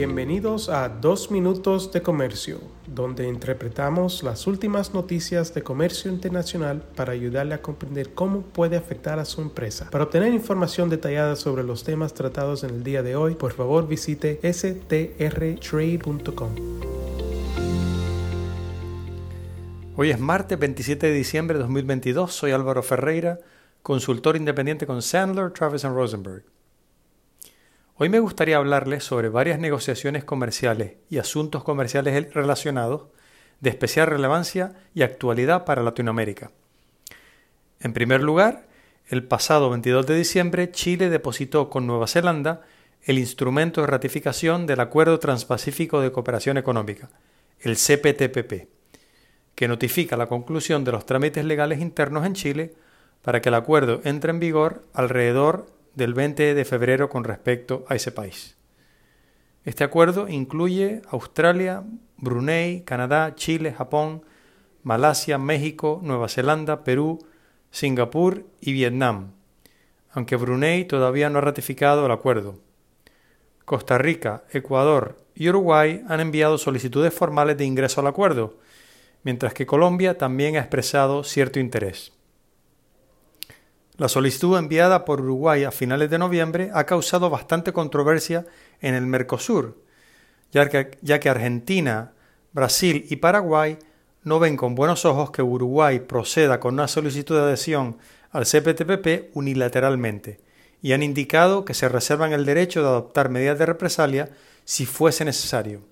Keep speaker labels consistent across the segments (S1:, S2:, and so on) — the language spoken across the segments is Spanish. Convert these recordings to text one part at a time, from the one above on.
S1: Bienvenidos a Dos Minutos de Comercio, donde interpretamos las últimas noticias de comercio internacional para ayudarle a comprender cómo puede afectar a su empresa. Para obtener información detallada sobre los temas tratados en el día de hoy, por favor visite strtrade.com.
S2: Hoy es martes 27 de diciembre de 2022. Soy Álvaro Ferreira, consultor independiente con Sandler, Travis Rosenberg. Hoy me gustaría hablarles sobre varias negociaciones comerciales y asuntos comerciales relacionados de especial relevancia y actualidad para Latinoamérica. En primer lugar, el pasado 22 de diciembre Chile depositó con Nueva Zelanda el instrumento de ratificación del Acuerdo Transpacífico de Cooperación Económica, el CPTPP, que notifica la conclusión de los trámites legales internos en Chile para que el acuerdo entre en vigor alrededor del 20 de febrero con respecto a ese país. Este acuerdo incluye Australia, Brunei, Canadá, Chile, Japón, Malasia, México, Nueva Zelanda, Perú, Singapur y Vietnam, aunque Brunei todavía no ha ratificado el acuerdo. Costa Rica, Ecuador y Uruguay han enviado solicitudes formales de ingreso al acuerdo, mientras que Colombia también ha expresado cierto interés. La solicitud enviada por Uruguay a finales de noviembre ha causado bastante controversia en el Mercosur, ya que, Argentina, Brasil y Paraguay no ven con buenos ojos que Uruguay proceda con una solicitud de adhesión al CPTPP unilateralmente y han indicado que se reservan el derecho de adoptar medidas de represalia si fuese necesario.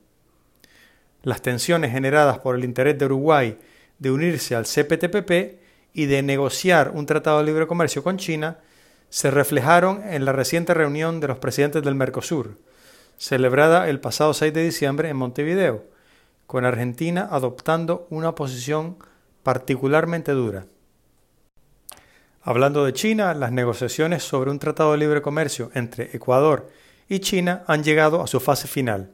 S2: Las tensiones generadas por el interés de Uruguay de unirse al CPTPP y de negociar un tratado de libre comercio con China se reflejaron en la reciente reunión de los presidentes del Mercosur, celebrada el pasado 6 de diciembre en Montevideo, con Argentina adoptando una posición particularmente dura. Hablando de China, las negociaciones sobre un tratado de libre comercio entre Ecuador y China han llegado a su fase final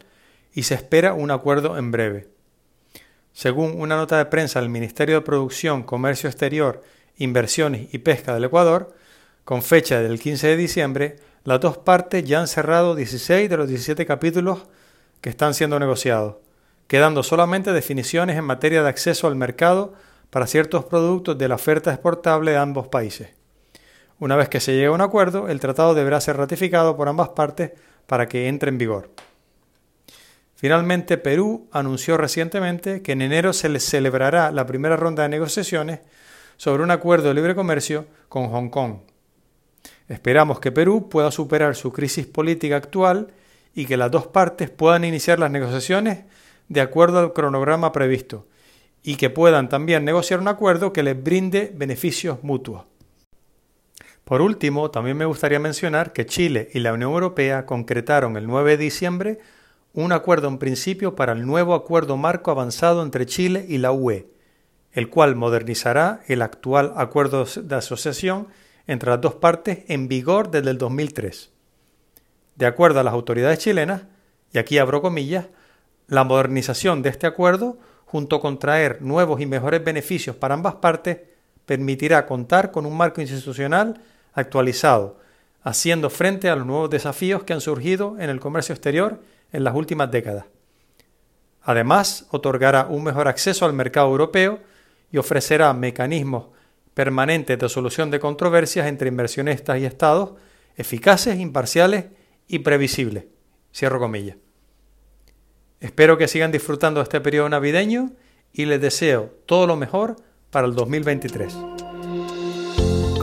S2: y se espera un acuerdo en breve. Según una nota de prensa del Ministerio de Producción, Comercio Exterior, Inversiones y Pesca del Ecuador, con fecha del 15 de diciembre, las dos partes ya han cerrado 16 de los 17 capítulos que están siendo negociados, quedando solamente definiciones en materia de acceso al mercado para ciertos productos de la oferta exportable de ambos países. Una vez que se llegue a un acuerdo, el tratado deberá ser ratificado por ambas partes para que entre en vigor. Finalmente, Perú anunció recientemente que en enero se les celebrará la primera ronda de negociaciones sobre un acuerdo de libre comercio con Hong Kong. Esperamos que Perú pueda superar su crisis política actual y que las dos partes puedan iniciar las negociaciones de acuerdo al cronograma previsto y que puedan también negociar un acuerdo que les brinde beneficios mutuos. Por último, también me gustaría mencionar que Chile y la Unión Europea concretaron el 9 de diciembre un acuerdo en principio para el nuevo acuerdo marco avanzado entre Chile y la UE, el cual modernizará el actual acuerdo de asociación entre las dos partes en vigor desde el 2003. De acuerdo a las autoridades chilenas, y aquí abro comillas, la modernización de este acuerdo, junto con traer nuevos y mejores beneficios para ambas partes, permitirá contar con un marco institucional actualizado, haciendo frente a los nuevos desafíos que han surgido en el comercio exterior en las últimas décadas. Además, otorgará un mejor acceso al mercado europeo y ofrecerá mecanismos permanentes de solución de controversias entre inversionistas y estados eficaces, imparciales y previsibles. Cierro comillas. Espero que sigan disfrutando de este periodo navideño y les deseo todo lo mejor para el 2023.